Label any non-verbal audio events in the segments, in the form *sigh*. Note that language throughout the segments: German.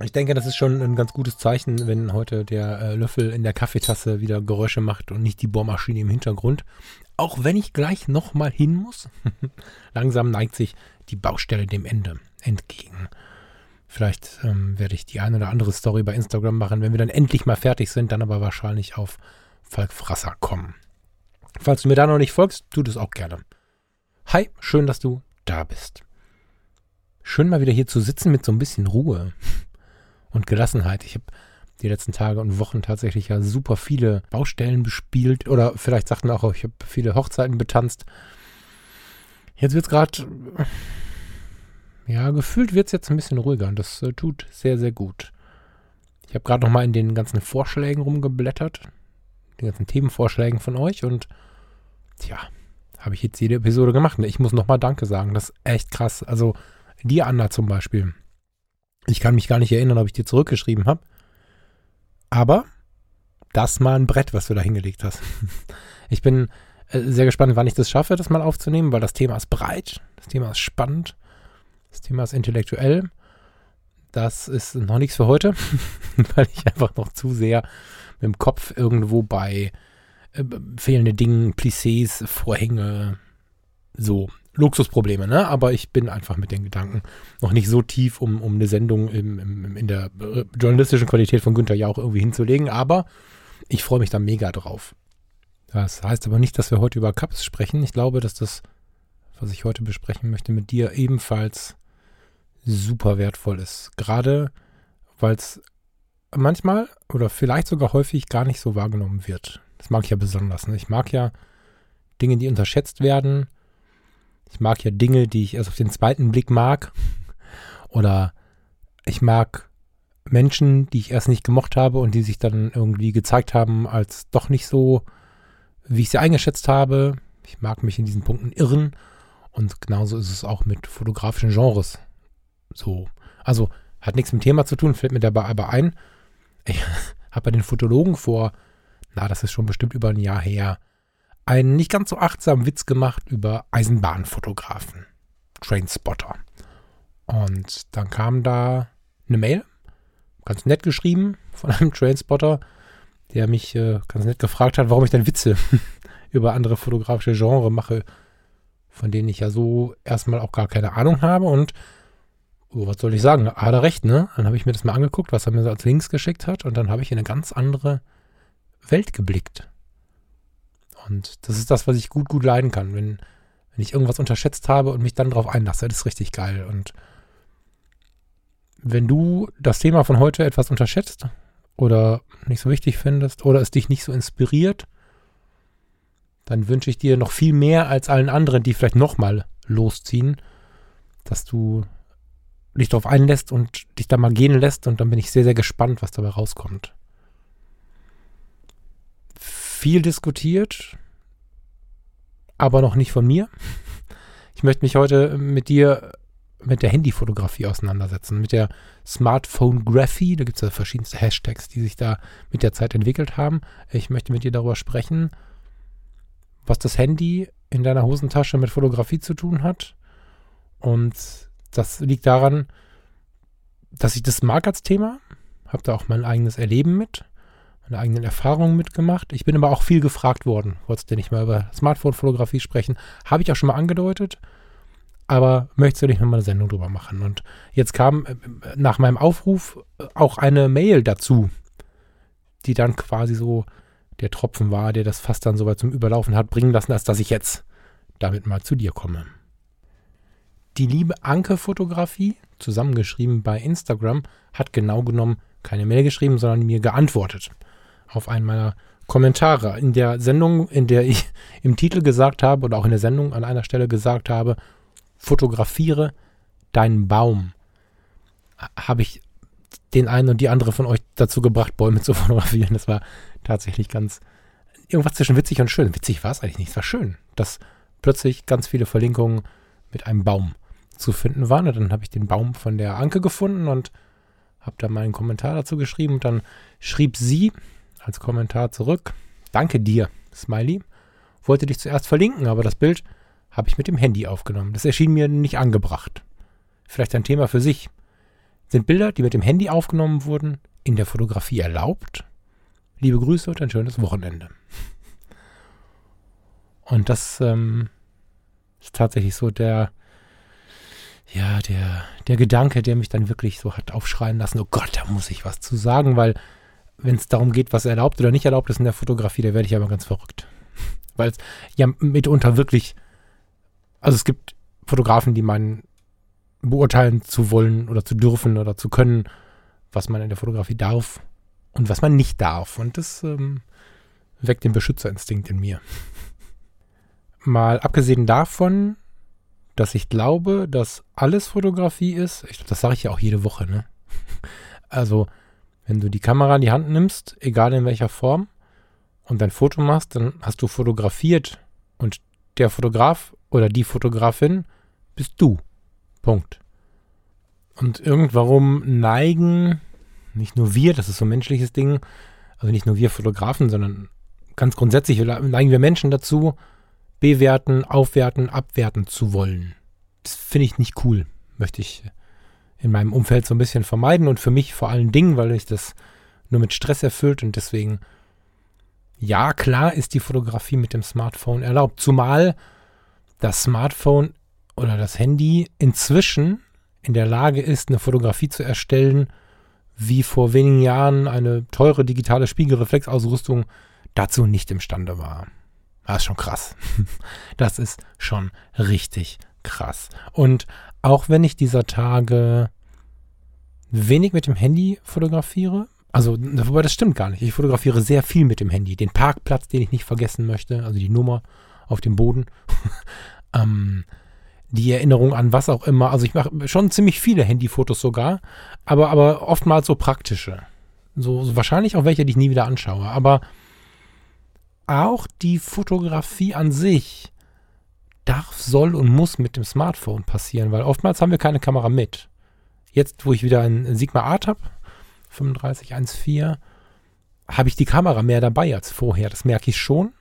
Ich denke, das ist schon ein ganz gutes Zeichen, wenn heute der äh, Löffel in der Kaffeetasse wieder Geräusche macht und nicht die Bohrmaschine im Hintergrund. Auch wenn ich gleich nochmal hin muss. *laughs* Langsam neigt sich die Baustelle dem Ende entgegen. Vielleicht ähm, werde ich die eine oder andere Story bei Instagram machen, wenn wir dann endlich mal fertig sind, dann aber wahrscheinlich auf Falk Frasser kommen. Falls du mir da noch nicht folgst, tu das auch gerne. Hi, schön, dass du da bist. Schön mal wieder hier zu sitzen mit so ein bisschen Ruhe und Gelassenheit. Ich habe die letzten Tage und Wochen tatsächlich ja super viele Baustellen bespielt oder vielleicht sagt man auch, ich habe viele Hochzeiten betanzt. Jetzt wird es gerade, ja, gefühlt wird es jetzt ein bisschen ruhiger und das äh, tut sehr, sehr gut. Ich habe gerade nochmal in den ganzen Vorschlägen rumgeblättert, den ganzen Themenvorschlägen von euch und tja, habe ich jetzt jede Episode gemacht. Ich muss nochmal Danke sagen, das ist echt krass. Also dir, Anna zum Beispiel, ich kann mich gar nicht erinnern, ob ich dir zurückgeschrieben habe. Aber das mal ein Brett, was du da hingelegt hast. *laughs* Ich bin äh, sehr gespannt, wann ich das schaffe, das mal aufzunehmen, weil das Thema ist breit, das Thema ist spannend, das Thema ist intellektuell. Das ist noch nichts für heute, *laughs* weil ich einfach noch zu sehr mit dem Kopf irgendwo bei äh, fehlende Dinge, Plissés, Vorhänge, so Luxusprobleme, ne? Aber ich bin einfach mit den Gedanken noch nicht so tief, um, um eine Sendung im, im, in der äh, journalistischen Qualität von Günther Jauch irgendwie hinzulegen. Aber ich freue mich da mega drauf. Das heißt aber nicht, dass wir heute über Cups sprechen. Ich glaube, dass das, was ich heute besprechen möchte, mit dir ebenfalls super wertvoll ist. Gerade weil es manchmal oder vielleicht sogar häufig gar nicht so wahrgenommen wird. Das mag ich ja besonders. Ne? Ich mag ja Dinge, die unterschätzt werden, ich mag ja Dinge, die ich erst auf den zweiten Blick mag. Oder ich mag Menschen, die ich erst nicht gemocht habe und die sich dann irgendwie gezeigt haben als doch nicht so, wie ich sie eingeschätzt habe. Ich mag mich in diesen Punkten irren. Und genauso ist es auch mit fotografischen Genres. So. Also hat nichts mit dem Thema zu tun, fällt mir dabei aber ein. Ich *laughs* habe bei den Fotologen vor, na, das ist schon bestimmt über ein Jahr her, einen nicht ganz so achtsamen Witz gemacht über Eisenbahnfotografen, Trainspotter. Und dann kam da eine Mail, ganz nett geschrieben von einem Trainspotter, der mich äh, ganz nett gefragt hat, warum ich denn Witze *laughs* über andere fotografische Genre mache, von denen ich ja so erstmal auch gar keine Ahnung habe. Und oh, was soll ich sagen? Hat er recht, ne? Dann habe ich mir das mal angeguckt, was er mir so als Links geschickt hat, und dann habe ich in eine ganz andere Welt geblickt. Und das ist das, was ich gut, gut leiden kann. Wenn, wenn ich irgendwas unterschätzt habe und mich dann darauf einlasse, das ist richtig geil. Und wenn du das Thema von heute etwas unterschätzt oder nicht so wichtig findest oder es dich nicht so inspiriert, dann wünsche ich dir noch viel mehr als allen anderen, die vielleicht nochmal losziehen, dass du dich darauf einlässt und dich da mal gehen lässt und dann bin ich sehr, sehr gespannt, was dabei rauskommt viel diskutiert, aber noch nicht von mir. Ich möchte mich heute mit dir mit der Handyfotografie auseinandersetzen, mit der Smartphone-Graphie. Da gibt es ja verschiedenste Hashtags, die sich da mit der Zeit entwickelt haben. Ich möchte mit dir darüber sprechen, was das Handy in deiner Hosentasche mit Fotografie zu tun hat. Und das liegt daran, dass ich das mag als Thema. Habe da auch mein eigenes Erleben mit meine eigenen Erfahrungen mitgemacht. Ich bin aber auch viel gefragt worden. Wolltest du nicht mal über Smartphone-Fotografie sprechen? Habe ich auch schon mal angedeutet. Aber möchtest du nicht mal eine Sendung drüber machen? Und jetzt kam äh, nach meinem Aufruf äh, auch eine Mail dazu, die dann quasi so der Tropfen war, der das fast dann so weit zum Überlaufen hat bringen lassen, als dass ich jetzt damit mal zu dir komme. Die liebe Anke-Fotografie, zusammengeschrieben bei Instagram, hat genau genommen keine Mail geschrieben, sondern mir geantwortet auf einen meiner Kommentare. In der Sendung, in der ich *laughs* im Titel gesagt habe oder auch in der Sendung an einer Stelle gesagt habe, fotografiere deinen Baum, habe ich den einen und die andere von euch dazu gebracht, Bäume *laughs* zu fotografieren. Das war tatsächlich ganz irgendwas zwischen witzig und schön. Witzig war es eigentlich nicht, es war schön, dass plötzlich ganz viele Verlinkungen mit einem Baum zu finden waren. Und dann habe ich den Baum von der Anke gefunden und habe da meinen Kommentar dazu geschrieben. Und dann schrieb sie als Kommentar zurück, danke dir, Smiley. Wollte dich zuerst verlinken, aber das Bild habe ich mit dem Handy aufgenommen. Das erschien mir nicht angebracht. Vielleicht ein Thema für sich. Sind Bilder, die mit dem Handy aufgenommen wurden, in der Fotografie erlaubt? Liebe Grüße und ein schönes Wochenende. Und das ähm, ist tatsächlich so der, ja, der, der Gedanke, der mich dann wirklich so hat aufschreien lassen, oh Gott, da muss ich was zu sagen, weil wenn es darum geht, was erlaubt oder nicht erlaubt ist in der Fotografie, da werde ich aber ganz verrückt. *laughs* Weil es ja mitunter wirklich, also es gibt Fotografen, die meinen, beurteilen zu wollen oder zu dürfen oder zu können, was man in der Fotografie darf und was man nicht darf. Und das ähm, weckt den Beschützerinstinkt in mir. *laughs* Mal abgesehen davon, dass ich glaube, dass alles Fotografie ist. Ich, das sage ich ja auch jede Woche, ne? *laughs* Also, wenn du die Kamera in die Hand nimmst, egal in welcher Form, und dein Foto machst, dann hast du fotografiert und der Fotograf oder die Fotografin bist du. Punkt. Und irgendwarum neigen nicht nur wir, das ist so ein menschliches Ding, also nicht nur wir Fotografen, sondern ganz grundsätzlich neigen wir Menschen dazu, bewerten, aufwerten, abwerten zu wollen. Das finde ich nicht cool. Möchte ich in meinem Umfeld so ein bisschen vermeiden und für mich vor allen Dingen, weil ich das nur mit Stress erfüllt und deswegen, ja, klar ist die Fotografie mit dem Smartphone erlaubt. Zumal das Smartphone oder das Handy inzwischen in der Lage ist, eine Fotografie zu erstellen, wie vor wenigen Jahren eine teure digitale Spiegelreflexausrüstung dazu nicht imstande war. Das ist schon krass. *laughs* Das ist schon richtig krass. Und auch wenn ich dieser Tage wenig mit dem Handy fotografiere, also wobei das stimmt gar nicht. Ich fotografiere sehr viel mit dem Handy. Den Parkplatz, den ich nicht vergessen möchte, also die Nummer auf dem Boden. *laughs* ähm, die Erinnerung an was auch immer. Also ich mache schon ziemlich viele Handyfotos sogar, aber, aber oftmals so praktische. So, so wahrscheinlich auch welche, die ich nie wieder anschaue. Aber auch die Fotografie an sich darf, soll und muss mit dem Smartphone passieren, weil oftmals haben wir keine Kamera mit. Jetzt, wo ich wieder ein Sigma Art habe, 3514, habe ich die Kamera mehr dabei als vorher. Das merke ich schon.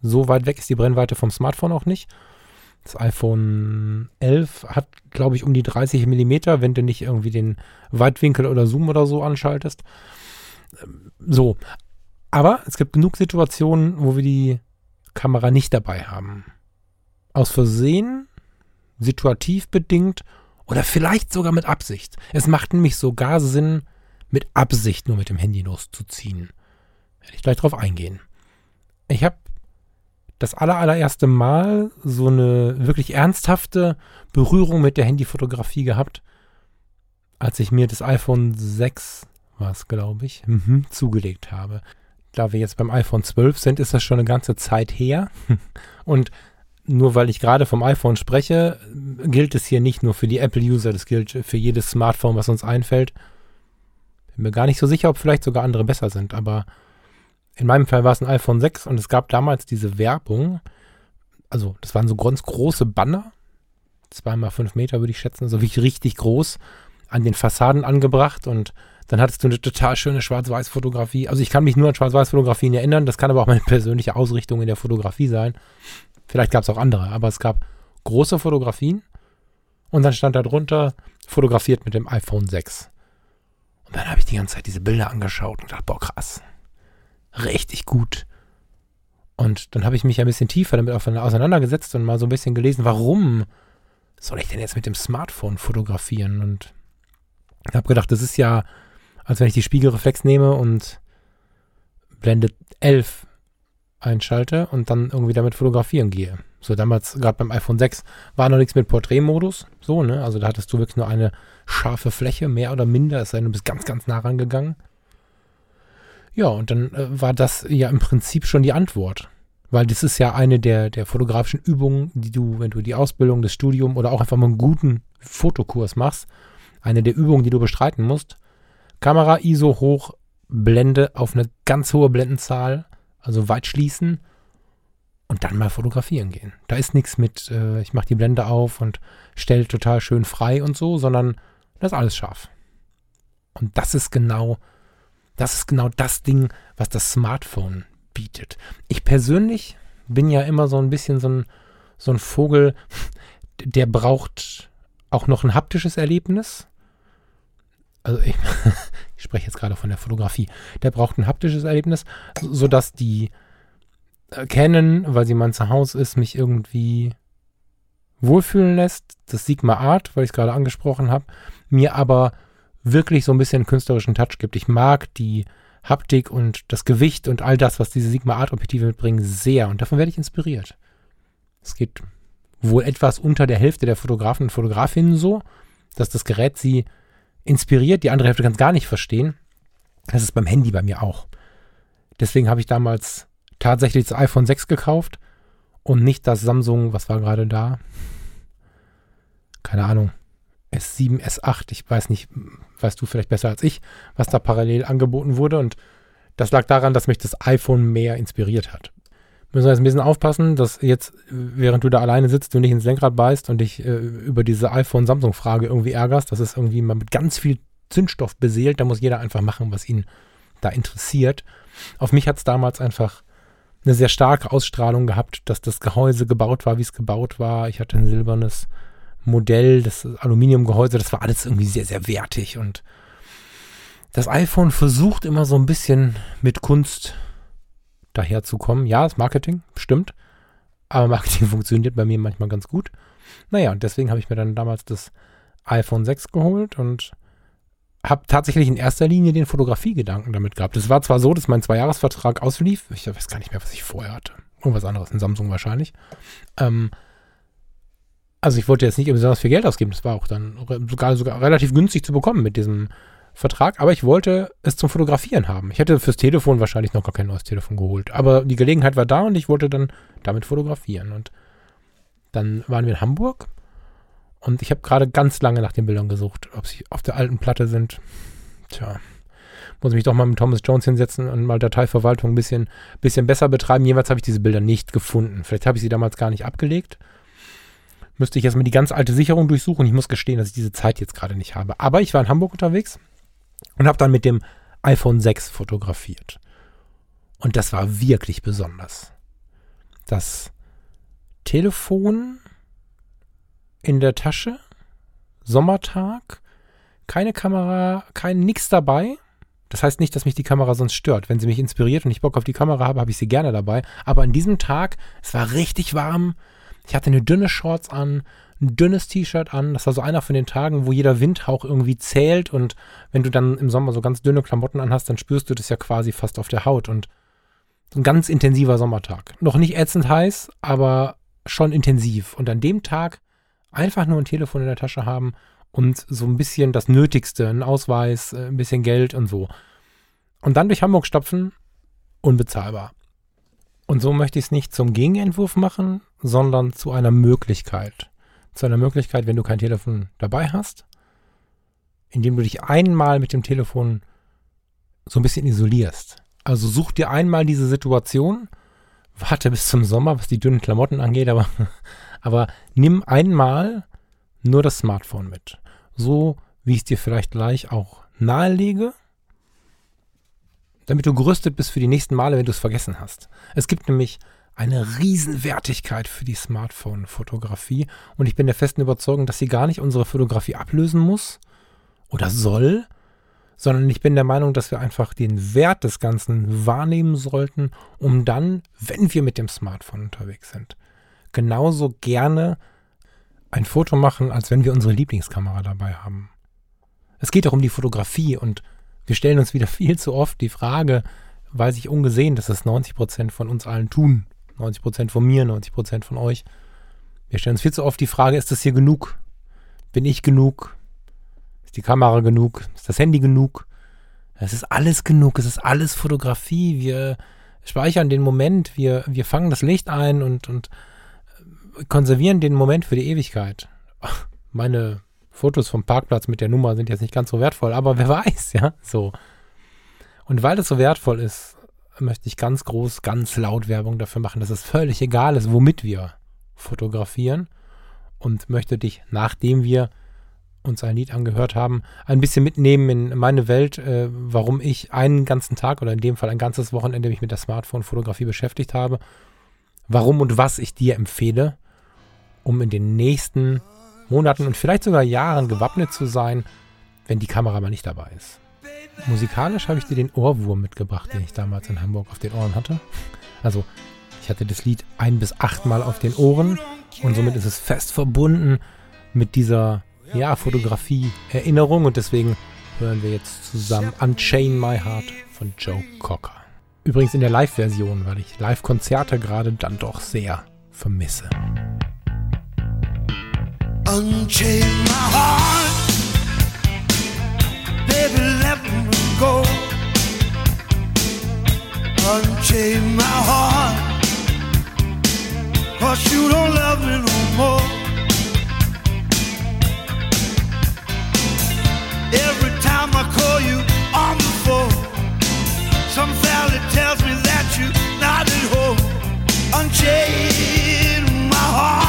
So weit weg ist die Brennweite vom Smartphone auch nicht. Das iPhone 11 hat, glaube ich, um die 30 Millimeter, wenn du nicht irgendwie den Weitwinkel oder Zoom oder so anschaltest. So. Aber es gibt genug Situationen, wo wir die Kamera nicht dabei haben. Aus Versehen, situativ bedingt oder vielleicht sogar mit Absicht. Es macht nämlich sogar Sinn, mit Absicht nur mit dem Handy loszuziehen. Werde ich gleich drauf eingehen. Ich habe das aller, allererste Mal so eine wirklich ernsthafte Berührung mit der Handyfotografie gehabt, als ich mir das iPhone 6, war es glaube ich, mhm, zugelegt habe. Da wir jetzt beim iPhone 12 sind, ist das schon eine ganze Zeit her. *laughs* Und nur weil ich gerade vom iPhone spreche, gilt es hier nicht nur für die Apple-User, das gilt für jedes Smartphone, was uns einfällt. Bin mir gar nicht so sicher, ob vielleicht sogar andere besser sind, aber in meinem Fall war es ein iPhone 6 und es gab damals diese Werbung. Also, das waren so ganz große Banner. Zweimal fünf Meter würde ich schätzen, also wirklich richtig groß an den Fassaden angebracht und dann hattest du eine total schöne Schwarz-Weiß-Fotografie. Also ich kann mich nur an Schwarz-Weiß-Fotografien erinnern. Das kann aber auch meine persönliche Ausrichtung in der Fotografie sein. Vielleicht gab es auch andere, aber es gab große Fotografien und dann stand da drunter fotografiert mit dem iPhone 6. Und dann habe ich die ganze Zeit diese Bilder angeschaut und dachte, boah, krass richtig gut. Und dann habe ich mich ein bisschen tiefer damit auseinandergesetzt und mal so ein bisschen gelesen, warum soll ich denn jetzt mit dem Smartphone fotografieren? Und habe gedacht, das ist ja, als wenn ich die Spiegelreflex nehme und Blende 11 einschalte und dann irgendwie damit fotografieren gehe. So damals, gerade beim iPhone 6, war noch nichts mit Porträtmodus. So, ne? Also da hattest du wirklich nur eine scharfe Fläche, mehr oder minder, es sei denn, du bist ganz, ganz nah rangegangen. Ja, und dann äh, war das ja im Prinzip schon die Antwort. Weil das ist ja eine der, der fotografischen Übungen, die du, wenn du die Ausbildung, das Studium oder auch einfach mal einen guten Fotokurs machst, eine der Übungen, die du bestreiten musst, Kamera ISO hoch, Blende auf eine ganz hohe Blendenzahl, also weit schließen und dann mal fotografieren gehen. Da ist nichts mit, äh, ich mache die Blende auf und stelle total schön frei und so, sondern das ist alles scharf. Und das ist genau, das ist genau das Ding, was das Smartphone bietet. Ich persönlich bin ja immer so ein bisschen so ein, so ein Vogel, der braucht auch noch ein haptisches Erlebnis. Also ich, *laughs* ich spreche jetzt gerade von der Fotografie. Der braucht ein haptisches Erlebnis, sodass die Canon, weil sie mein Zuhause ist, mich irgendwie wohlfühlen lässt. Das Sigma Art, weil ich es gerade angesprochen habe, mir aber wirklich so ein bisschen künstlerischen Touch gibt. Ich mag die Haptik und das Gewicht und all das, was diese Sigma Art Objektive mitbringen, sehr. Und davon werde ich inspiriert. Es geht wohl etwas unter der Hälfte der Fotografen und Fotografinnen so, dass das Gerät sie inspiriert. Die andere Hälfte kann es gar nicht verstehen. Das ist beim Handy bei mir auch. Deswegen habe ich damals tatsächlich das iPhone 6 gekauft und nicht das Samsung, was war gerade da? Keine Ahnung. S7, S8, ich weiß nicht, weißt du vielleicht besser als ich, was da parallel angeboten wurde. Und das lag daran, dass mich das iPhone mehr inspiriert hat. Müssen wir jetzt ein bisschen aufpassen, dass jetzt, während du da alleine sitzt, du nicht ins Lenkrad beißt und dich äh, über diese iPhone-Samsung-Frage irgendwie ärgerst. Das ist irgendwie mal mit ganz viel Zündstoff beseelt. Da muss jeder einfach machen, was ihn da interessiert. Auf mich hat es damals einfach eine sehr starke Ausstrahlung gehabt, dass das Gehäuse gebaut war, wie es gebaut war. Ich hatte ein silbernes Modell, das Aluminiumgehäuse, das war alles irgendwie sehr, sehr wertig. Und das iPhone versucht immer so ein bisschen mit Kunst daherzukommen. Ja, das Marketing, stimmt. Aber Marketing *laughs* funktioniert bei mir manchmal ganz gut. Naja, und deswegen habe ich mir dann damals das iPhone 6 geholt und habe tatsächlich in erster Linie den Fotografiegedanken damit gehabt. Es war zwar so, dass mein Zweijahresvertrag auslief. Ich weiß gar nicht mehr, was ich vorher hatte. Irgendwas anderes, in Samsung wahrscheinlich. Ähm, also ich wollte jetzt nicht besonders viel Geld ausgeben, das war auch dann sogar, sogar relativ günstig zu bekommen mit diesem Vertrag, aber ich wollte es zum Fotografieren haben. Ich hätte fürs Telefon wahrscheinlich noch gar kein neues Telefon geholt, aber die Gelegenheit war da und ich wollte dann damit fotografieren. Und dann waren wir in Hamburg und ich habe gerade ganz lange nach den Bildern gesucht, ob sie auf der alten Platte sind. Tja, muss ich mich doch mal mit Thomas Jones hinsetzen und mal Dateiverwaltung ein bisschen, bisschen besser betreiben. Jeweils habe ich diese Bilder nicht gefunden. Vielleicht habe ich sie damals gar nicht abgelegt müsste ich erstmal die ganz alte Sicherung durchsuchen. Ich muss gestehen, dass ich diese Zeit jetzt gerade nicht habe. Aber ich war in Hamburg unterwegs und habe dann mit dem iPhone 6 fotografiert. Und das war wirklich besonders. Das Telefon in der Tasche, Sommertag, keine Kamera, kein nix dabei. Das heißt nicht, dass mich die Kamera sonst stört. Wenn sie mich inspiriert und ich Bock auf die Kamera habe, habe ich sie gerne dabei. Aber an diesem Tag, es war richtig warm, ich hatte eine dünne Shorts an, ein dünnes T-Shirt an. Das war so einer von den Tagen, wo jeder Windhauch irgendwie zählt. Und wenn du dann im Sommer so ganz dünne Klamotten anhast, dann spürst du das ja quasi fast auf der Haut. Und so ein ganz intensiver Sommertag. Noch nicht ätzend heiß, aber schon intensiv. Und an dem Tag einfach nur ein Telefon in der Tasche haben und so ein bisschen das Nötigste, ein Ausweis, äh, ein bisschen Geld und so. Und dann durch Hamburg stopfen, unbezahlbar. Und so möchte ich es nicht zum Gegenentwurf machen, sondern zu einer Möglichkeit. Zu einer Möglichkeit, wenn du kein Telefon dabei hast, indem du dich einmal mit dem Telefon so ein bisschen isolierst. Also such dir einmal diese Situation, warte bis zum Sommer, was die dünnen Klamotten angeht, aber, *laughs* aber nimm einmal nur das Smartphone mit. So wie ich es dir vielleicht gleich auch nahelege damit du gerüstet bist für die nächsten Male, wenn du es vergessen hast. Es gibt nämlich eine Riesenwertigkeit für die Smartphone-Fotografie und ich bin der festen Überzeugung, dass sie gar nicht unsere Fotografie ablösen muss oder soll, sondern ich bin der Meinung, dass wir einfach den Wert des Ganzen wahrnehmen sollten, um dann, wenn wir mit dem Smartphone unterwegs sind, genauso gerne ein Foto machen, als wenn wir unsere Lieblingskamera dabei haben. Es geht auch um die Fotografie und wir stellen uns wieder *laughs* viel zu oft die Frage, weiß ich ungesehen, dass das 90 Prozent von uns allen tun. 90 Prozent von mir, 90 Prozent von euch. Wir stellen uns viel zu oft die Frage, ist das hier genug? Bin ich genug? Ist die Kamera genug? Ist das Handy genug? Es ist alles genug, es ist alles Fotografie. Wir speichern den Moment, wir, wir fangen das Licht ein und, und konservieren den Moment für die Ewigkeit. *laughs* Meine Fotos vom Parkplatz mit der Nummer sind jetzt nicht ganz so wertvoll, aber wer *laughs* weiß, ja, so. Und weil es so wertvoll ist, möchte ich ganz groß, ganz laut Werbung dafür machen, dass es völlig egal ist, womit wir fotografieren und möchte dich, nachdem wir uns ein Lied angehört haben, ein bisschen mitnehmen in meine Welt, äh, warum ich einen ganzen Tag oder in dem Fall ein ganzes Wochenende mich mit der Smartphone-Fotografie beschäftigt habe, warum und was ich dir empfehle, um in den nächsten Monaten und vielleicht sogar Jahren gewappnet zu sein, wenn die Kamera mal nicht dabei ist. Musikalisch habe ich dir den Ohrwurm mitgebracht, den ich damals in Hamburg auf den Ohren hatte. Also, ich hatte das Lied ein bis achtmal auf den Ohren und somit ist es fest verbunden mit dieser, ja, Fotografie-Erinnerung und deswegen hören wir jetzt zusammen Unchain My Heart von Joe Cocker. Übrigens in der Live-Version, weil ich Live-Konzerte gerade dann doch sehr vermisse. Unchain my heart Let me go. Unchain my heart. Cause you don't love me no more. Every time I call you on the phone, some fella tells me that you're not at home. Unchain my heart.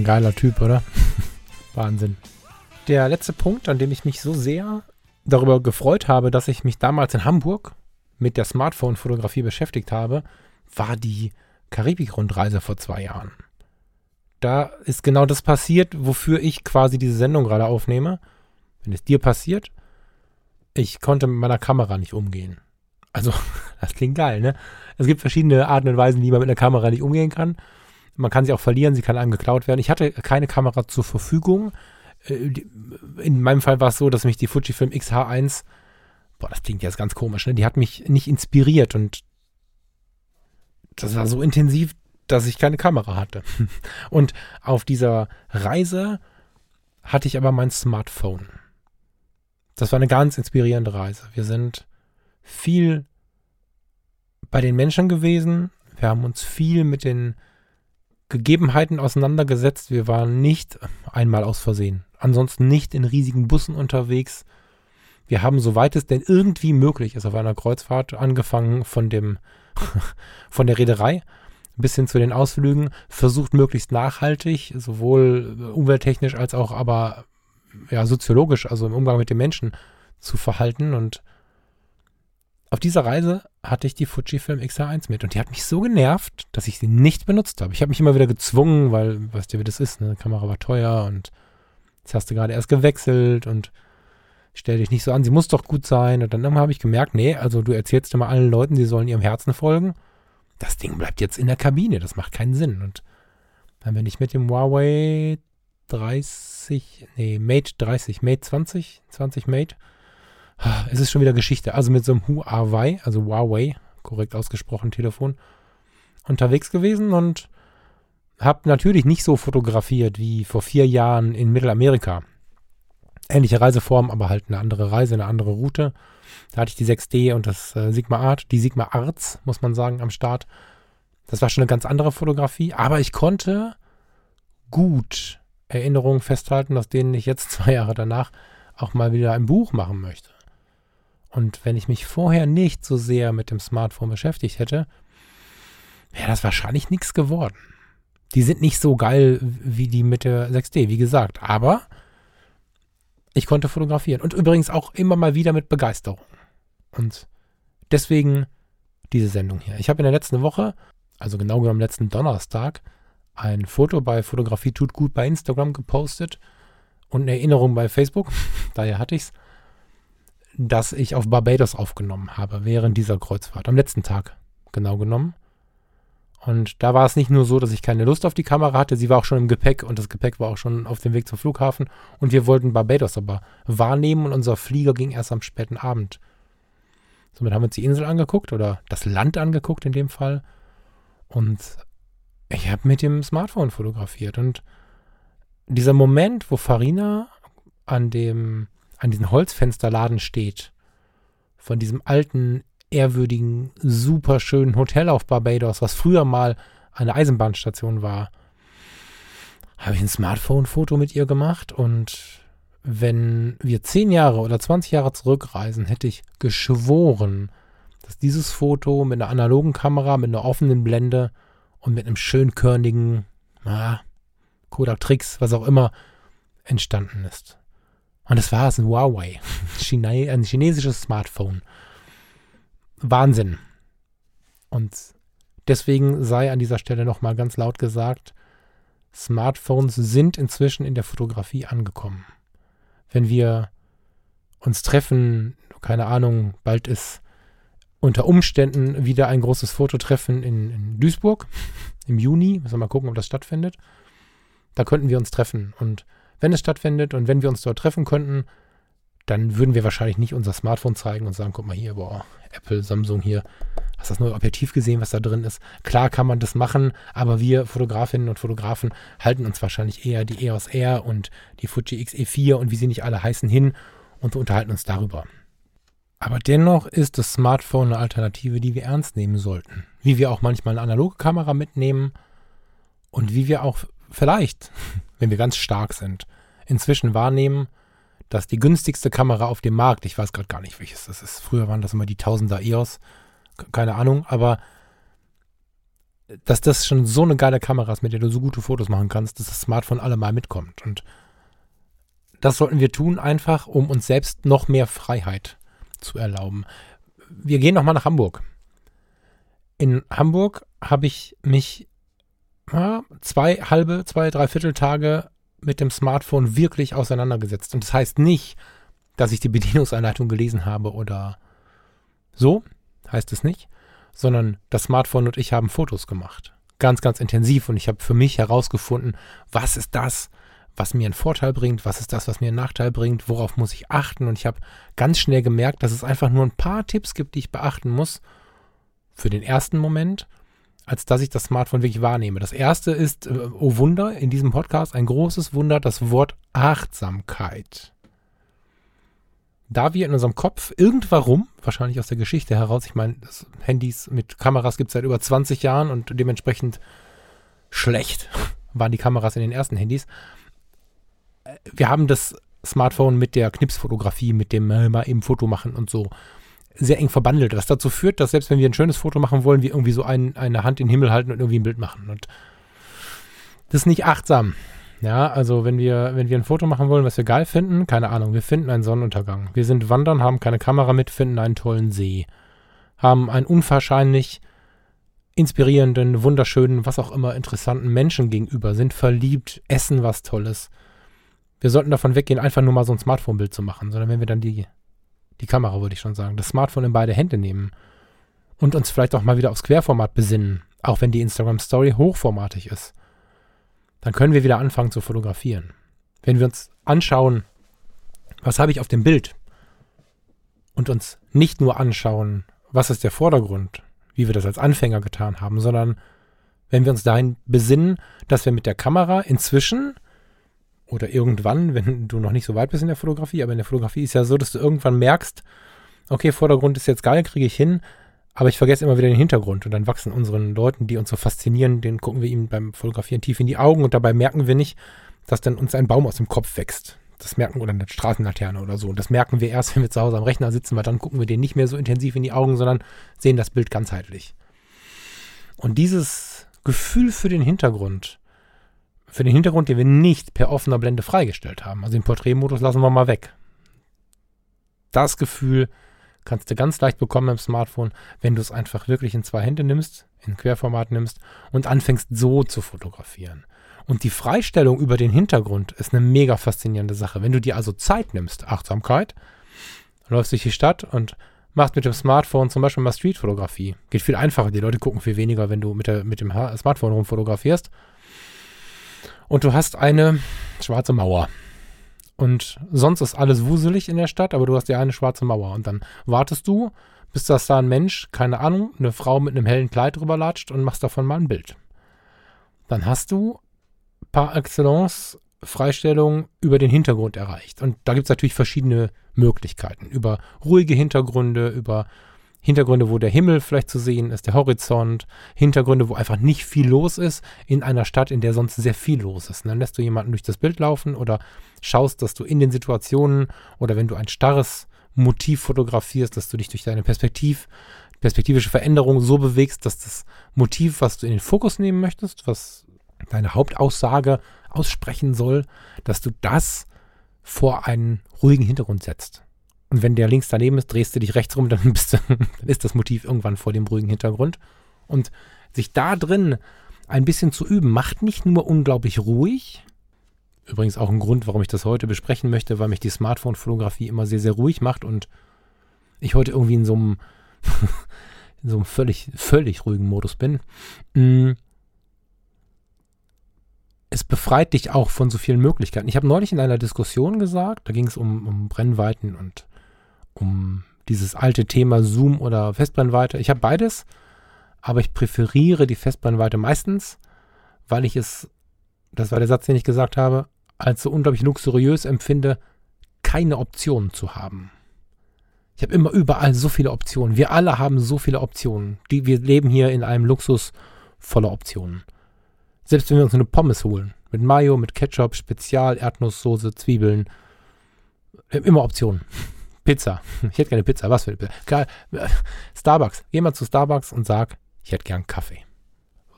Ein geiler Typ, oder? *laughs* Wahnsinn. Der letzte Punkt, an dem ich mich so sehr darüber gefreut habe, dass ich mich damals in Hamburg mit der Smartphone-Fotografie beschäftigt habe, war die Karibik-Rundreise vor zwei Jahren. Da ist genau das passiert, wofür ich quasi diese Sendung gerade aufnehme. Wenn es dir passiert, ich konnte mit meiner Kamera nicht umgehen. Also, *laughs* das klingt geil, ne? Es gibt verschiedene Arten und Weisen, wie man mit einer Kamera nicht umgehen kann. Man kann sie auch verlieren, sie kann einem geklaut werden. Ich hatte keine Kamera zur Verfügung. Äh, in meinem Fall war es so, dass mich die Fujifilm XH1, boah, das klingt jetzt ganz komisch, ne? Die hat mich nicht inspiriert und das war so intensiv, dass ich keine Kamera hatte. *laughs* Und auf dieser Reise hatte ich aber mein Smartphone. Das war eine ganz inspirierende Reise. Wir sind viel bei den Menschen gewesen. Wir haben uns viel mit den Gegebenheiten auseinandergesetzt. Wir waren nicht einmal aus Versehen. Ansonsten nicht in riesigen Bussen unterwegs. Wir haben, soweit es denn irgendwie möglich ist, auf einer Kreuzfahrt angefangen von dem, *laughs* von der Reederei bis hin zu den Ausflügen, versucht möglichst nachhaltig, sowohl umwelttechnisch als auch aber ja, soziologisch, also im Umgang mit den Menschen zu verhalten und auf dieser Reise hatte ich die Fujifilm XH1 mit und die hat mich so genervt, dass ich sie nicht benutzt habe. Ich habe mich immer wieder gezwungen, weil, weißt du, wie das ist, ne? Die Kamera war teuer und jetzt hast du gerade erst gewechselt und stell dich nicht so an, sie muss doch gut sein. Und dann habe ich gemerkt, nee, also du erzählst immer allen Leuten, sie sollen ihrem Herzen folgen. Das Ding bleibt jetzt in der Kabine, das macht keinen Sinn. Und dann bin ich mit dem Huawei 30, nee, Mate 30, Mate 20, 20 Mate, es ist schon wieder Geschichte. Also mit so einem Huawei, also Huawei, korrekt ausgesprochen, Telefon, unterwegs gewesen und habe natürlich nicht so fotografiert wie vor vier Jahren in Mittelamerika. ähnliche Reiseform, aber halt eine andere Reise, eine andere Route. Da hatte ich die 6D und das äh, Sigma Art, die Sigma Arts, muss man sagen, am Start. Das war schon eine ganz andere Fotografie, aber ich konnte gut Erinnerungen festhalten, aus denen ich jetzt *laughs* zwei Jahre danach auch mal wieder ein Buch machen möchte. Und wenn ich mich vorher nicht so sehr mit dem Smartphone beschäftigt hätte, wäre das wahrscheinlich nichts geworden. Die sind nicht so geil wie die mit der 6D, wie gesagt, aber ich konnte fotografieren. Und übrigens auch immer mal wieder mit Begeisterung. Und deswegen diese Sendung hier. Ich habe in der letzten Woche, also genau genommen letzten Donnerstag, ein Foto bei Fotografie tut gut bei Instagram gepostet und eine Erinnerung bei Facebook, *laughs* daher hatte ich es, dass ich auf Barbados aufgenommen habe während dieser Kreuzfahrt, am letzten Tag genau genommen. Und da war es nicht nur so, dass ich keine Lust auf die Kamera hatte, sie war auch schon im Gepäck und das Gepäck war auch schon auf dem Weg zum Flughafen und wir wollten Barbados aber wahrnehmen und unser Flieger ging erst am späten Abend. Somit haben wir uns die Insel angeguckt oder das Land angeguckt in dem Fall und ich habe mit dem Smartphone fotografiert und dieser Moment, wo Farina an dem an diesem Holzfensterladen steht, von diesem alten ehrwürdigen, super schönen Hotel auf Barbados, was früher mal eine Eisenbahnstation war, habe ich ein Smartphone-Foto mit ihr gemacht und wenn wir zehn Jahre oder 20 Jahre zurückreisen, hätte ich geschworen, dass dieses Foto mit einer analogen Kamera, mit einer offenen Blende und mit einem schön körnigen ah, Kodak Tricks, was auch immer, entstanden ist. Und es war es, ein Huawei, *laughs* ein chinesisches Smartphone. Wahnsinn. Und deswegen sei an dieser Stelle nochmal ganz laut gesagt, Smartphones sind inzwischen in der Fotografie angekommen. Wenn wir uns treffen, keine Ahnung, bald ist unter Umständen wieder ein großes Fototreffen in, in Duisburg *laughs* im Juni. Müssen wir mal gucken, ob das stattfindet. Da könnten wir uns treffen. Und wenn es stattfindet und wenn wir uns dort treffen könnten, dann würden wir wahrscheinlich nicht unser Smartphone zeigen und sagen, guck mal hier, boah, Apple, Samsung hier, hast das neue Objektiv gesehen, was da drin ist? Klar kann man das machen, aber wir Fotografinnen und Fotografen halten uns wahrscheinlich eher die EOS R und die Fuji XE4 und wie sie nicht alle heißen hin und wir unterhalten uns darüber. Aber dennoch ist das Smartphone eine Alternative, die wir ernst nehmen sollten. Wie wir auch manchmal eine analoge Kamera mitnehmen und wie wir auch vielleicht, wenn wir ganz stark sind, inzwischen wahrnehmen, dass die günstigste Kamera auf dem Markt, ich weiß gerade gar nicht, welches das ist, früher waren das immer die Tausender EOS, keine Ahnung, aber dass das schon so eine geile Kamera ist, mit der du so gute Fotos machen kannst, dass das Smartphone allemal mitkommt. Und das sollten wir tun, einfach um uns selbst noch mehr Freiheit zu erlauben. Wir gehen nochmal nach Hamburg. In Hamburg habe ich mich zwei halbe, zwei, dreiviertel Tage mit dem Smartphone wirklich auseinandergesetzt. Und das heißt nicht, dass ich die Bedienungsanleitung gelesen habe oder so, heißt es nicht, sondern das Smartphone und ich haben Fotos gemacht. Ganz, ganz intensiv. Und ich habe für mich herausgefunden, was ist das, was mir einen Vorteil bringt, was ist das, was mir einen Nachteil bringt, worauf muss ich achten. Und ich habe ganz schnell gemerkt, dass es einfach nur ein paar Tipps gibt, die ich beachten muss für den ersten Moment als dass ich das Smartphone wirklich wahrnehme. Das erste ist, äh, oh Wunder, in diesem Podcast ein großes Wunder, das Wort Achtsamkeit. Da wir in unserem Kopf irgendwann, wahrscheinlich aus der Geschichte heraus, ich meine, Handys mit Kameras gibt es seit über 20 Jahren und dementsprechend schlecht *laughs* waren die Kameras in den ersten Handys. Äh, wir haben das Smartphone mit der Knipsfotografie, mit dem äh, mal eben Foto machen und so sehr eng verbandelt, was dazu führt, dass selbst wenn wir ein schönes Foto machen wollen, wir irgendwie so ein, eine Hand in den Himmel halten und irgendwie ein Bild machen. Und das ist nicht achtsam. Ja, also wenn wir, wenn wir ein Foto machen wollen, was wir geil finden, keine Ahnung, wir finden einen Sonnenuntergang. Wir sind wandern, haben keine Kamera mit, finden einen tollen See. Haben einen unwahrscheinlich inspirierenden, wunderschönen, was auch immer interessanten Menschen gegenüber, sind verliebt, essen was Tolles. Wir sollten davon weggehen, einfach nur mal so ein Smartphone-Bild zu machen, sondern wenn wir dann die die Kamera wollte ich schon sagen, das Smartphone in beide Hände nehmen und uns vielleicht auch mal wieder aufs Querformat besinnen, auch wenn die Instagram Story hochformatig ist. Dann können wir wieder anfangen zu fotografieren. Wenn wir uns anschauen, was habe ich auf dem Bild und uns nicht nur anschauen, was ist der Vordergrund, wie wir das als Anfänger getan haben, sondern wenn wir uns dahin besinnen, dass wir mit der Kamera inzwischen oder irgendwann, wenn du noch nicht so weit bist in der Fotografie, aber in der Fotografie ist ja so, dass du irgendwann merkst, okay, Vordergrund ist jetzt geil, kriege ich hin, aber ich vergesse immer wieder den Hintergrund und dann wachsen unseren Leuten, die uns so faszinieren, den gucken wir ihnen beim Fotografieren tief in die Augen und dabei merken wir nicht, dass dann uns ein Baum aus dem Kopf wächst. Das merken, oder eine Straßenlaterne oder so. Und das merken wir erst, *laughs* wenn wir zu Hause am Rechner sitzen, weil dann gucken wir den nicht mehr so intensiv in die Augen, sondern sehen das Bild ganzheitlich. Und dieses Gefühl für den Hintergrund, für den Hintergrund, den wir nicht per offener Blende freigestellt haben, also den Porträtmodus lassen wir mal weg. Das Gefühl kannst du ganz leicht bekommen im Smartphone, wenn du es einfach wirklich in zwei Hände nimmst, in Querformat nimmst und anfängst so zu fotografieren. Und die Freistellung über den Hintergrund ist eine mega faszinierende Sache. Wenn du dir also Zeit nimmst, Achtsamkeit, läufst durch die Stadt und machst mit dem Smartphone zum Beispiel mal Streetfotografie. Geht viel einfacher. Die Leute gucken viel weniger, wenn du mit, der, mit dem Smartphone rumfotografierst. Und du hast eine schwarze Mauer. Und sonst ist alles wuselig in der Stadt, aber du hast ja eine schwarze Mauer. Und dann wartest du, bis das da ein Mensch, keine Ahnung, eine Frau mit einem hellen Kleid drüber latscht und machst davon mal ein Bild. Dann hast du par excellence Freistellung über den Hintergrund erreicht. Und da gibt es natürlich verschiedene Möglichkeiten. Über ruhige Hintergründe, über Hintergründe, wo der Himmel vielleicht zu sehen ist, der Horizont, Hintergründe, wo einfach nicht viel los ist, in einer Stadt, in der sonst sehr viel los ist. Und dann lässt du jemanden durch das Bild laufen oder schaust, dass du in den Situationen oder wenn du ein starres Motiv fotografierst, dass du dich durch deine Perspektiv, perspektivische Veränderung so bewegst, dass das Motiv, was du in den Fokus nehmen möchtest, was deine Hauptaussage aussprechen soll, dass du das vor einen ruhigen Hintergrund setzt. Und wenn der links daneben ist, drehst du dich rechts rum, *laughs* dann, bist du, dann ist das Motiv irgendwann vor dem ruhigen Hintergrund. Und sich da drin ein bisschen zu üben, macht nicht nur unglaublich ruhig. Übrigens auch ein Grund, warum ich das heute besprechen möchte, weil mich die Smartphone-Fotografie immer sehr, sehr ruhig macht und ich heute irgendwie in so einem, *laughs* in so einem völlig, völlig ruhigen Modus bin. Mm es befreit dich auch von so vielen Möglichkeiten. Ich habe neulich in einer Diskussion gesagt, da ging es um, um Brennweiten und um dieses alte Thema Zoom oder Festbrennweite. Ich habe beides, aber ich präferiere die Festbrennweite meistens, weil ich es, das war der Satz, den ich gesagt habe, als so unglaublich luxuriös empfinde, keine Optionen zu haben. Ich habe immer überall so viele Optionen. Wir alle haben so viele Optionen. Die, wir leben hier in einem Luxus voller Optionen. Selbst wenn wir uns eine Pommes holen, mit Mayo, mit Ketchup, Spezial, Erdnusssoße, Zwiebeln, immer Optionen. Pizza. Ich hätte gerne Pizza. Was für eine Pizza? Starbucks. Geh mal zu Starbucks und sag, ich hätte gern Kaffee.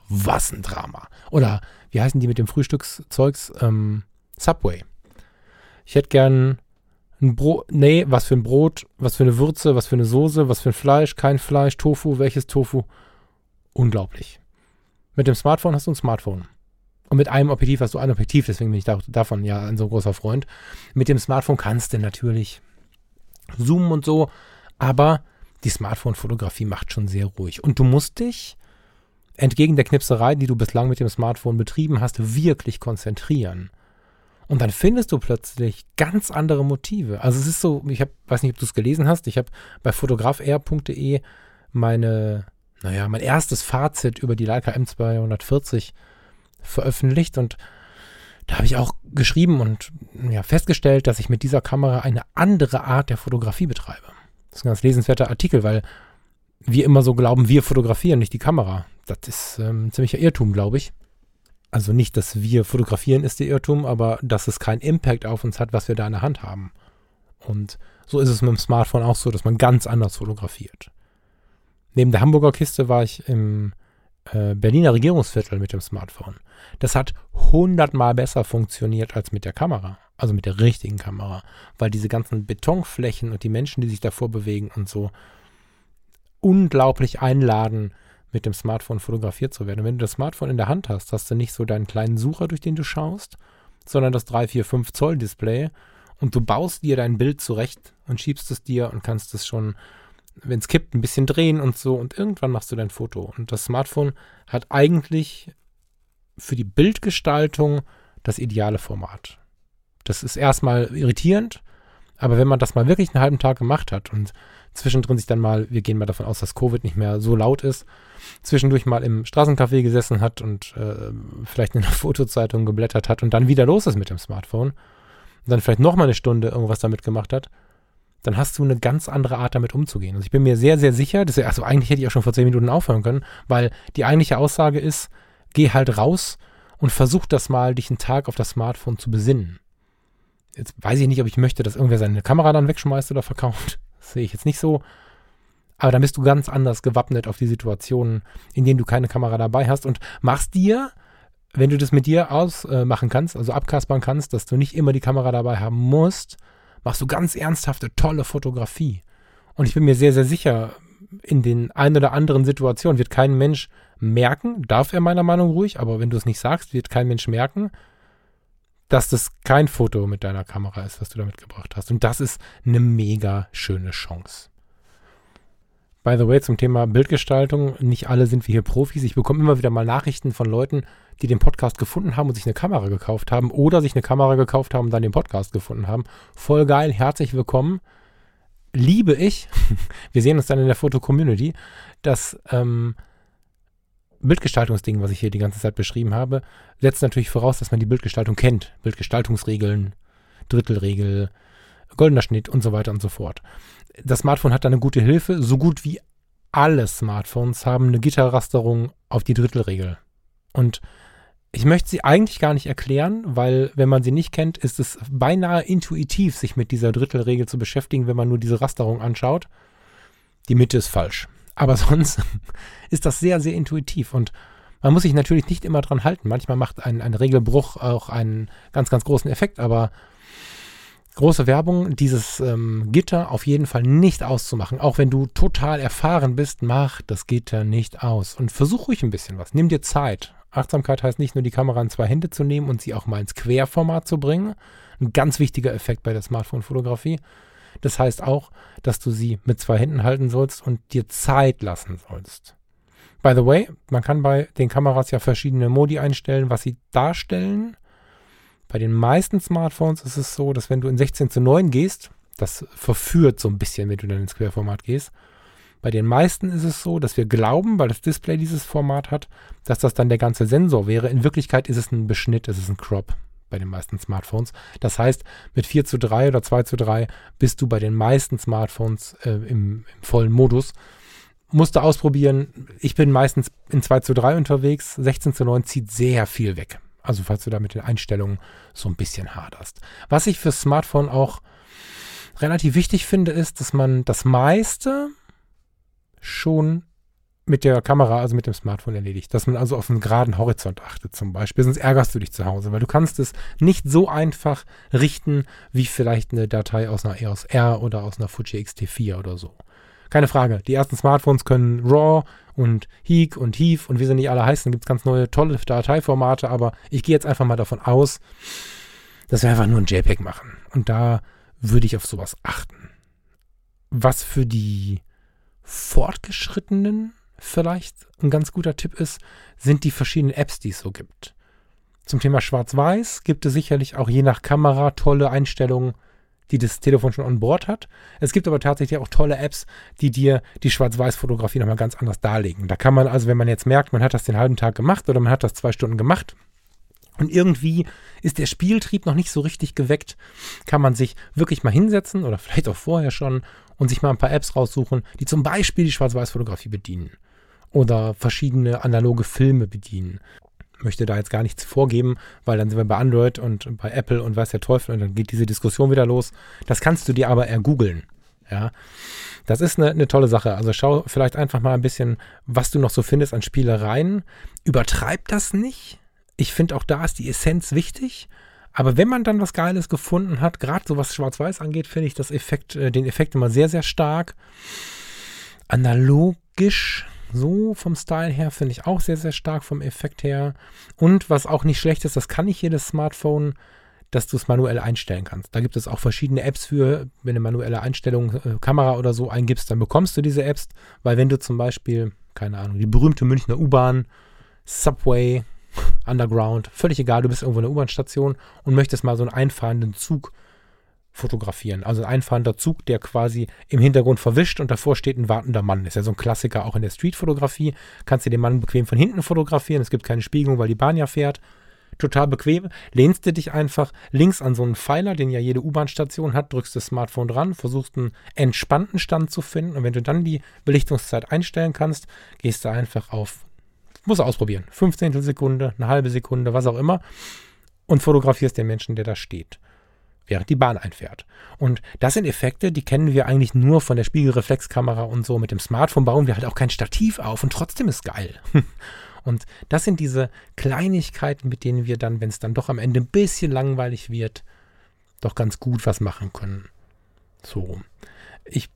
Was ein Drama. Oder wie heißen die mit dem Frühstückszeugs? Ähm, Subway. Ich hätte gern ein Brot. Nee, was für ein Brot, was für eine Würze, was für eine Soße, was für ein Fleisch, kein Fleisch, Tofu, welches Tofu. Unglaublich. Mit dem Smartphone hast du ein Smartphone. Und mit einem Objektiv hast du ein Objektiv, deswegen bin ich da, davon ja ein so großer Freund. Mit dem Smartphone kannst du natürlich zoomen und so, aber die Smartphone-Fotografie macht schon sehr ruhig. Und du musst dich, entgegen der Knipserei, die du bislang mit dem Smartphone betrieben hast, wirklich konzentrieren. Und dann findest du plötzlich ganz andere Motive. Also es ist so, ich hab, weiß nicht, ob du es gelesen hast, ich habe bei fotografair.de meine naja, mein erstes Fazit über die Leica M240 veröffentlicht und da habe ich auch geschrieben und ja, festgestellt, dass ich mit dieser Kamera eine andere Art der Fotografie betreibe. Das ist ein ganz lesenswerter Artikel, weil wir immer so glauben, wir fotografieren, nicht die Kamera. Das ist ähm, ein ziemlicher Irrtum, glaube ich. Also nicht, dass wir fotografieren ist der Irrtum, aber dass es keinen Impact auf uns hat, was wir da in der Hand haben. Und so ist es mit dem Smartphone auch so, dass man ganz anders fotografiert. Neben der Hamburger Kiste war ich im äh, Berliner Regierungsviertel mit dem Smartphone. Das hat hundertmal besser funktioniert als mit der Kamera. Also mit der richtigen Kamera. Weil diese ganzen Betonflächen und die Menschen, die sich davor bewegen und so unglaublich einladen, mit dem Smartphone fotografiert zu werden. Und wenn du das Smartphone in der Hand hast, hast du nicht so deinen kleinen Sucher, durch den du schaust, sondern das 3, 4, 5 Zoll Display und du baust dir dein Bild zurecht und schiebst es dir und kannst es schon wenn es kippt, ein bisschen drehen und so und irgendwann machst du dein Foto. Und das Smartphone hat eigentlich für die Bildgestaltung das ideale Format. Das ist erstmal irritierend, aber wenn man das mal wirklich einen halben Tag gemacht hat und zwischendrin sich dann mal, wir gehen mal davon aus, dass Covid nicht mehr so laut ist, zwischendurch mal im Straßencafé gesessen hat und äh, vielleicht in einer *laughs* Fotozeitung geblättert hat und dann wieder los ist mit dem Smartphone und dann vielleicht nochmal eine Stunde irgendwas damit gemacht hat, dann hast du eine ganz andere Art damit umzugehen. Also ich bin mir sehr, sehr sicher, dass, also eigentlich hätte ich auch schon vor zehn Minuten aufhören können, weil die eigentliche Aussage ist, geh halt raus und versuch das mal, dich einen Tag auf das Smartphone zu besinnen. Jetzt weiß ich nicht, ob ich möchte, dass irgendwer seine Kamera dann wegschmeißt oder verkauft. *laughs* Das sehe ich jetzt nicht so. Aber dann bist du ganz anders gewappnet auf die Situationen, in denen du keine Kamera dabei hast und machst dir, wenn du das mit dir ausmachen kannst, also abkaspern kannst, dass du nicht immer die Kamera dabei haben musst, machst du ganz ernsthafte, tolle Fotografie. Und ich bin mir sehr, sehr sicher, in den ein oder anderen Situationen wird kein Mensch merken, darf er meiner Meinung ruhig, aber wenn du es nicht sagst, wird kein Mensch merken, dass das kein Foto mit deiner Kamera ist, was du da mitgebracht hast. Und das ist eine mega schöne Chance. By the way, zum Thema Bildgestaltung, nicht alle sind wir hier Profis. Ich bekomme immer wieder mal Nachrichten von Leuten, die den Podcast gefunden haben und sich eine Kamera gekauft haben oder sich eine Kamera gekauft haben und dann den Podcast gefunden haben. Voll geil, herzlich willkommen. Liebe ich. *laughs* Wir sehen uns dann in der Foto-Community. Das ähm, Bildgestaltungsding, was ich hier die ganze Zeit beschrieben habe, setzt natürlich voraus, dass man die Bildgestaltung kennt. Bildgestaltungsregeln, Drittelregel, goldener Schnitt und so weiter und so fort. Das Smartphone hat da eine gute Hilfe. So gut wie alle Smartphones haben eine Gitterrasterung auf die Drittelregel. Und ich möchte sie eigentlich gar nicht erklären, weil wenn man sie nicht kennt, ist es beinahe intuitiv, sich mit dieser Drittelregel zu beschäftigen, wenn man nur diese Rasterung anschaut. Die Mitte ist falsch. Aber *laughs* sonst ist das sehr, sehr intuitiv und man muss sich natürlich nicht immer dran halten. Manchmal macht ein, ein Regelbruch auch einen ganz, ganz großen Effekt, aber große Werbung, dieses ähm, Gitter auf jeden Fall nicht auszumachen. Auch wenn du total erfahren bist, mach das Gitter nicht aus und versuch ruhig ein bisschen was. Nimm dir Zeit. Achtsamkeit heißt nicht nur die Kamera in zwei Hände zu nehmen und sie auch mal ins Querformat zu bringen. Ein ganz wichtiger Effekt bei der Smartphone-Fotografie. Das heißt auch, dass du sie mit zwei Händen halten sollst und dir Zeit lassen sollst. By the way, man kann bei den Kameras ja verschiedene Modi einstellen, was sie darstellen. Bei den meisten Smartphones ist es so, dass wenn du in 16 zu 9 gehst, das verführt so ein bisschen, wenn du dann ins Querformat gehst. Bei den meisten ist es so, dass wir glauben, weil das Display dieses Format hat, dass das dann der ganze Sensor wäre. In Wirklichkeit ist es ein Beschnitt, es ist ein Crop bei den meisten Smartphones. Das heißt, mit 4 zu 3 oder 2 zu 3 bist du bei den meisten Smartphones äh, im, im, vollen Modus. Musste ausprobieren. Ich bin meistens in 2 zu 3 unterwegs. 16 zu 9 zieht sehr viel weg. Also falls du da mit den Einstellungen so ein bisschen haderst. Was ich fürs Smartphone auch relativ wichtig finde, ist, dass man das meiste schon mit der Kamera, also mit dem Smartphone erledigt. Dass man also auf einen geraden Horizont achtet zum Beispiel, sonst ärgerst du dich zu Hause, weil du kannst es nicht so einfach richten, wie vielleicht eine Datei aus einer EOS R oder aus einer Fuji X-T4 oder so. Keine Frage, die ersten Smartphones können RAW und HEIC und HEIF und wie sie nicht alle heißen, gibt es ganz neue tolle Dateiformate, aber ich gehe jetzt einfach mal davon aus, dass wir einfach nur ein JPEG machen. Und da würde ich auf sowas achten. Was für die Fortgeschrittenen vielleicht ein ganz guter Tipp ist, sind die verschiedenen Apps, die es so gibt. Zum Thema Schwarz-Weiß gibt es sicherlich auch je nach Kamera tolle Einstellungen, die das Telefon schon on board hat. Es gibt aber tatsächlich auch tolle Apps, die dir die Schwarz-Weiß-Fotografie nochmal ganz anders darlegen. Da kann man also, wenn man jetzt merkt, man hat das den halben Tag gemacht oder man hat das zwei Stunden gemacht und irgendwie ist der Spieltrieb noch nicht so richtig geweckt, kann man sich wirklich mal hinsetzen oder *laughs* vielleicht auch vorher schon und sich mal ein paar Apps raussuchen, die zum Beispiel die Schwarz-Weiß-Fotografie bedienen oder verschiedene analoge Filme bedienen. Möchte da jetzt gar nichts vorgeben, weil dann sind wir bei Android und bei Apple und weiß der Teufel und dann geht diese Diskussion wieder los. Das kannst du dir aber ergoogeln. Ja, das ist eine, eine, tolle Sache. Also schau vielleicht einfach mal ein bisschen, was du noch so findest an Spielereien. Übertreib das nicht. Ich finde auch da ist die Essenz wichtig. Aber wenn man dann was Geiles gefunden hat, gerade so was Schwarz-Weiß angeht, finde ich das Effekt, äh, den Effekt immer sehr, sehr stark. Analogisch so vom Style her finde ich auch sehr, sehr stark vom Effekt her. Und was auch nicht schlecht ist, das kann nicht jedes Smartphone, dass du es manuell einstellen kannst. Da gibt es auch verschiedene Apps für, wenn du manuelle Einstellung, äh, Kamera oder so eingibst, dann bekommst du diese Apps, weil wenn du zum Beispiel, keine Ahnung, die berühmte Münchner U-Bahn, Subway, Underground, völlig egal, du bist irgendwo in der U-Bahn-Station und möchtest mal so einen einfahrenden Zug fotografieren. Also ein einfahrender Zug, der quasi im Hintergrund verwischt und davor steht ein wartender Mann. Ist ja so ein Klassiker auch in der Streetfotografie. Kannst du den Mann bequem von hinten fotografieren. Es gibt keine Spiegelung, weil die Bahn ja fährt. Total bequem. Lehnst du dich einfach links an so einen Pfeiler, den ja jede U-Bahn-Station hat, drückst das Smartphone dran, versuchst einen entspannten Stand zu finden und wenn du dann die Belichtungszeit einstellen kannst, gehst du einfach auf, muss ausprobieren, 15 Sekunde, eine halbe Sekunde, was auch immer und fotografierst den Menschen, der da steht während die Bahn einfährt. Und das sind Effekte, die kennen wir eigentlich nur von der Spiegelreflexkamera und so. Mit dem Smartphone bauen wir halt auch kein Stativ auf und trotzdem ist geil. *laughs* Und das sind diese Kleinigkeiten, mit denen wir dann, wenn es dann doch am Ende ein bisschen langweilig wird, doch ganz gut was machen können. So. Ich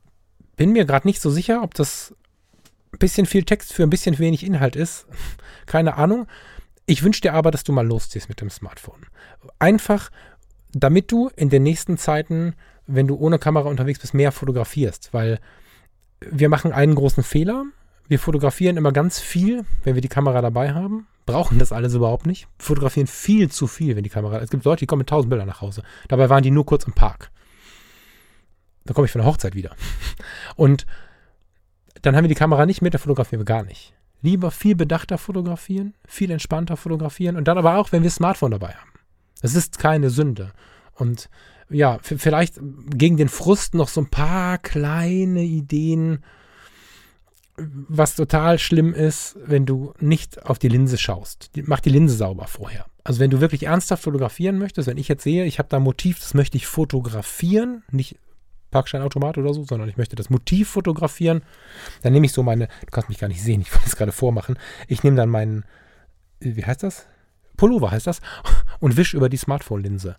bin mir gerade nicht so sicher, ob das ein bisschen viel Text für ein bisschen wenig Inhalt ist. *laughs* Keine Ahnung. Ich wünsche dir aber, dass du mal losziehst mit dem Smartphone. Einfach, damit du in den nächsten Zeiten, wenn du ohne Kamera unterwegs bist, mehr fotografierst, weil wir machen einen großen Fehler. Wir fotografieren immer ganz viel, wenn wir die Kamera dabei haben. Brauchen das alles überhaupt nicht. Fotografieren viel zu viel, wenn die Kamera. Es gibt Leute, die kommen mit tausend Bildern nach Hause. Dabei waren die nur kurz im Park. Da komme ich von der Hochzeit wieder. *laughs* Und dann haben wir die Kamera nicht mit, da fotografieren wir gar nicht. Lieber viel bedachter fotografieren, viel entspannter fotografieren und dann aber auch, wenn wir Smartphone dabei haben. Es ist keine Sünde. Und ja, vielleicht gegen den Frust noch so ein paar kleine Ideen, was total schlimm ist, wenn du nicht auf die Linse schaust. Mach die Linse sauber vorher. Also wenn du wirklich ernsthaft fotografieren möchtest, wenn ich jetzt sehe, ich habe da ein Motiv, das möchte ich fotografieren, nicht Parksteinautomat oder so, sondern ich möchte das Motiv fotografieren, dann nehme ich so meine, du kannst mich gar nicht sehen, ich *laughs* wollte es gerade vormachen, ich nehme dann meinen, wie heißt das? Pullover heißt das, *laughs* und wisch über die Smartphone-Linse.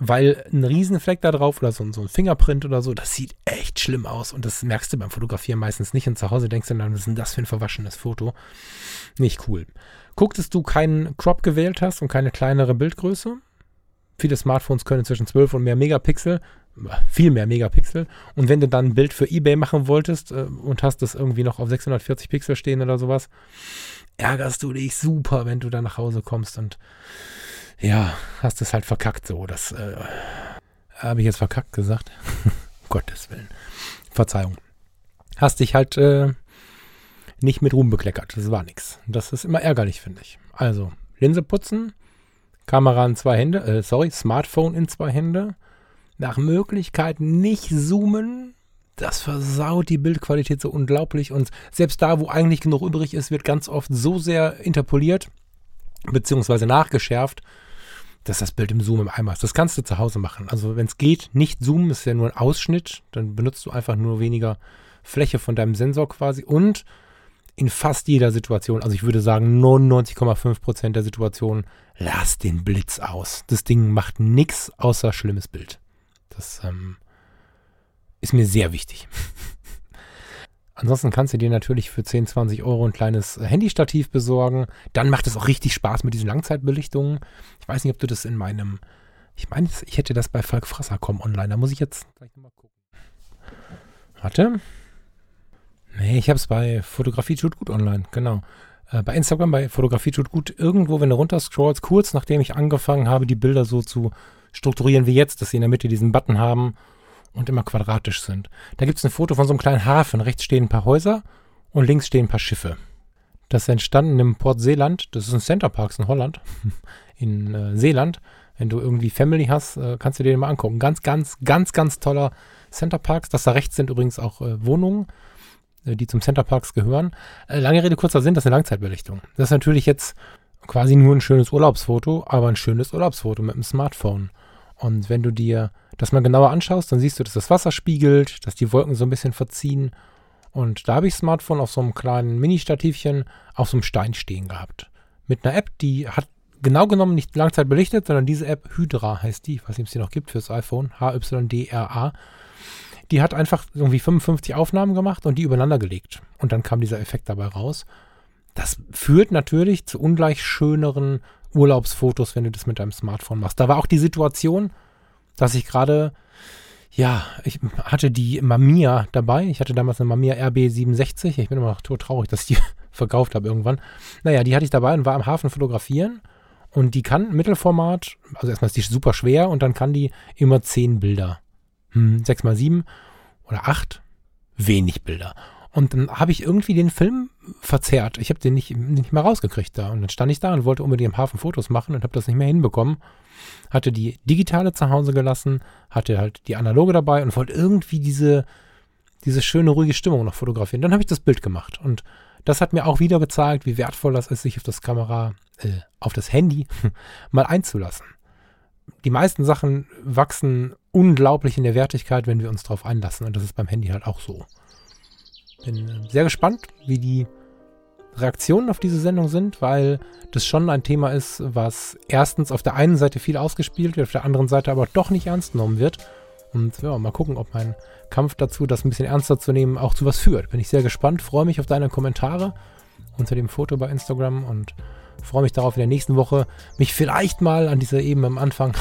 Weil ein Riesenfleck da drauf oder so, so, ein Fingerprint oder so, das sieht echt schlimm aus. Und das merkst du beim Fotografieren meistens nicht. Und zu Hause denkst du dann, was ist denn das für ein verwaschenes Foto? Nicht cool. Gucktest du keinen Crop gewählt hast und keine kleinere Bildgröße? Viele Smartphones können zwischen 12 und mehr Megapixel, viel mehr Megapixel. Und wenn du dann ein Bild für eBay machen wolltest äh, und hast das irgendwie noch auf 640 Pixel stehen oder sowas, ärgerst du dich super, wenn du dann nach Hause kommst und ja, hast es halt verkackt so. Das äh, habe ich jetzt verkackt gesagt. *laughs* Gottes Willen. Verzeihung. Hast dich halt äh, nicht mit Ruhm bekleckert. Das war nichts. Das ist immer ärgerlich, finde ich. Also, Linse putzen, Kamera in zwei Hände, äh, sorry, Smartphone in zwei Hände. Nach Möglichkeit nicht zoomen, das versaut die Bildqualität so unglaublich und selbst da, wo eigentlich genug übrig ist, wird ganz oft so sehr interpoliert beziehungsweise nachgeschärft, dass das Bild im Zoom im Eimer ist. Das kannst du zu Hause machen. Also wenn es geht, nicht zoomen, ist ja nur ein Ausschnitt, dann benutzt du einfach nur weniger Fläche von deinem Sensor quasi und in fast jeder Situation, also ich würde sagen 99,5% der Situationen, lass den Blitz aus. Das Ding macht nichts außer schlimmes Bild. Das ähm, ist mir sehr wichtig. *laughs* Ansonsten kannst du dir natürlich für 10, 20 Euro ein kleines Handystativ besorgen. Dann macht es auch richtig Spaß mit diesen Langzeitbelichtungen. Ich weiß nicht, ob du das in meinem. Ich meine, ich hätte das bei Falk Frasser.com online. Da muss ich jetzt gleich. Warte. Nee, ich habe es bei Fotografie tut gut online. Genau. Äh, bei Instagram, bei Fotografie tut gut. Irgendwo, wenn du runterscrollst, kurz nachdem ich angefangen habe, die Bilder so zu strukturieren wie jetzt, dass sie in der Mitte diesen Button haben und immer quadratisch sind. Da gibt es ein Foto von so einem kleinen Hafen. Rechts stehen ein paar Häuser und links stehen ein paar Schiffe. Das ist entstanden im Port Seeland. Das ist ein Center Parks in Holland. *laughs* In äh, Seeland. Wenn du irgendwie Family hast, äh, kannst du dir den mal angucken. Ganz, ganz, ganz, ganz toller Center Parks. Das da rechts sind übrigens auch äh, Wohnungen, die zum Center Parks gehören. Äh, lange Rede, kurzer Sinn, das ist eine Langzeitbelichtung. Das ist natürlich jetzt quasi nur ein schönes Urlaubsfoto, aber ein schönes Urlaubsfoto mit dem Smartphone. Und wenn du dir das mal genauer anschaust, dann siehst du, dass das Wasser spiegelt, dass die Wolken so ein bisschen verziehen. Und da habe ich das Smartphone auf so einem kleinen Mini-Stativchen auf so einem Stein stehen gehabt. Mit einer App, die hat genau genommen nicht Langzeit belichtet, sondern diese App Hydra heißt die, was es die noch gibt fürs iPhone, H-Y-D-R-A. Die hat einfach irgendwie 55 Aufnahmen gemacht und die übereinander gelegt. Und dann kam dieser Effekt dabei raus. Das führt natürlich zu ungleich schöneren Urlaubsfotos, wenn du das mit deinem Smartphone machst. Da war auch die Situation, dass ich gerade, ja, ich hatte die Mamiya dabei. Ich hatte damals eine Mamiya RB67. Ich bin immer noch traurig, dass ich die *laughs* verkauft habe irgendwann. Naja, die hatte ich dabei und war am Hafen fotografieren. Und die kann Mittelformat, also erstmal ist die super schwer und dann kann die immer 10 Bilder. Hm, 6 mal 7 oder 8, wenig Bilder. Und dann habe ich irgendwie den Film verzerrt. Ich habe den nicht, nicht mehr rausgekriegt da. Und dann stand ich da und wollte unbedingt im Hafen Fotos machen und habe das nicht mehr hinbekommen. Hatte die digitale zu Hause gelassen, hatte halt die analoge dabei und wollte irgendwie diese, diese schöne, ruhige Stimmung noch fotografieren. Dann habe ich das Bild gemacht. Und das hat mir auch wieder gezeigt, wie wertvoll das ist, sich auf das Kamera, äh, auf das Handy *laughs* mal einzulassen. Die meisten Sachen wachsen unglaublich in der Wertigkeit, wenn wir uns darauf einlassen. Und das ist beim Handy halt auch so. Bin äh, sehr gespannt, wie die Reaktionen auf diese Sendung sind, weil das schon ein Thema ist, was erstens auf der einen Seite viel ausgespielt wird, auf der anderen Seite aber doch nicht ernst genommen wird. Und ja, mal gucken, ob mein Kampf dazu, das ein bisschen ernster zu nehmen, auch zu was führt. Bin ich sehr gespannt, freue mich auf deine Kommentare unter dem Foto bei Instagram und freue mich darauf, in der nächsten Woche mich vielleicht mal an diese eben am Anfang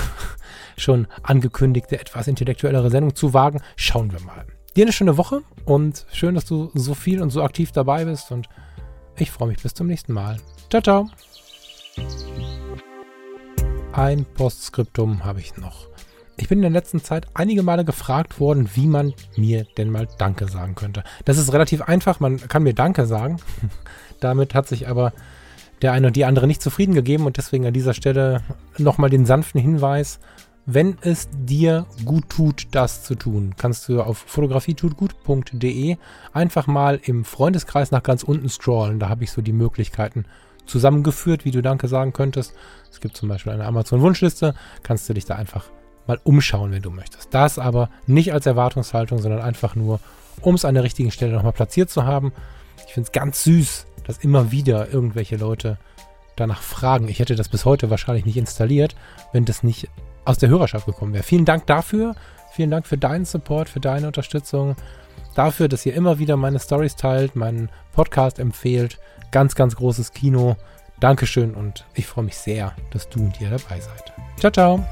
schon angekündigte, etwas intellektuellere Sendung zu wagen. Schauen wir mal. Dir eine schöne Woche und schön, dass du so viel und so aktiv dabei bist und ich freue mich bis zum nächsten Mal. Ciao, ciao. Ein Postskriptum habe ich noch. Ich bin in der letzten Zeit einige Male gefragt worden, wie man mir denn mal Danke sagen könnte. Das ist relativ einfach, man kann mir Danke sagen. *laughs* Damit hat sich aber der eine und die andere nicht zufrieden gegeben und deswegen an dieser Stelle nochmal den sanften Hinweis, wenn es dir gut tut, das zu tun, kannst du auf fotografietutgut.de einfach mal im Freundeskreis nach ganz unten scrollen. Da habe ich so die Möglichkeiten zusammengeführt, wie du Danke sagen könntest. Es gibt zum Beispiel eine Amazon-Wunschliste, kannst du dich da einfach mal umschauen, wenn du möchtest. Das aber nicht als Erwartungshaltung, sondern einfach nur, um es an der richtigen Stelle nochmal platziert zu haben. Ich finde es ganz süß, dass immer wieder irgendwelche Leute danach fragen. Ich hätte das bis heute wahrscheinlich nicht installiert, wenn das nicht aus der Hörerschaft gekommen wäre. Vielen Dank dafür. Vielen Dank für deinen Support, für deine Unterstützung. Dafür, dass ihr immer wieder meine Stories teilt, meinen Podcast empfehlt. Ganz, ganz großes Kino. Dankeschön und ich freue mich sehr, dass du und ihr dabei seid. Ciao, ciao.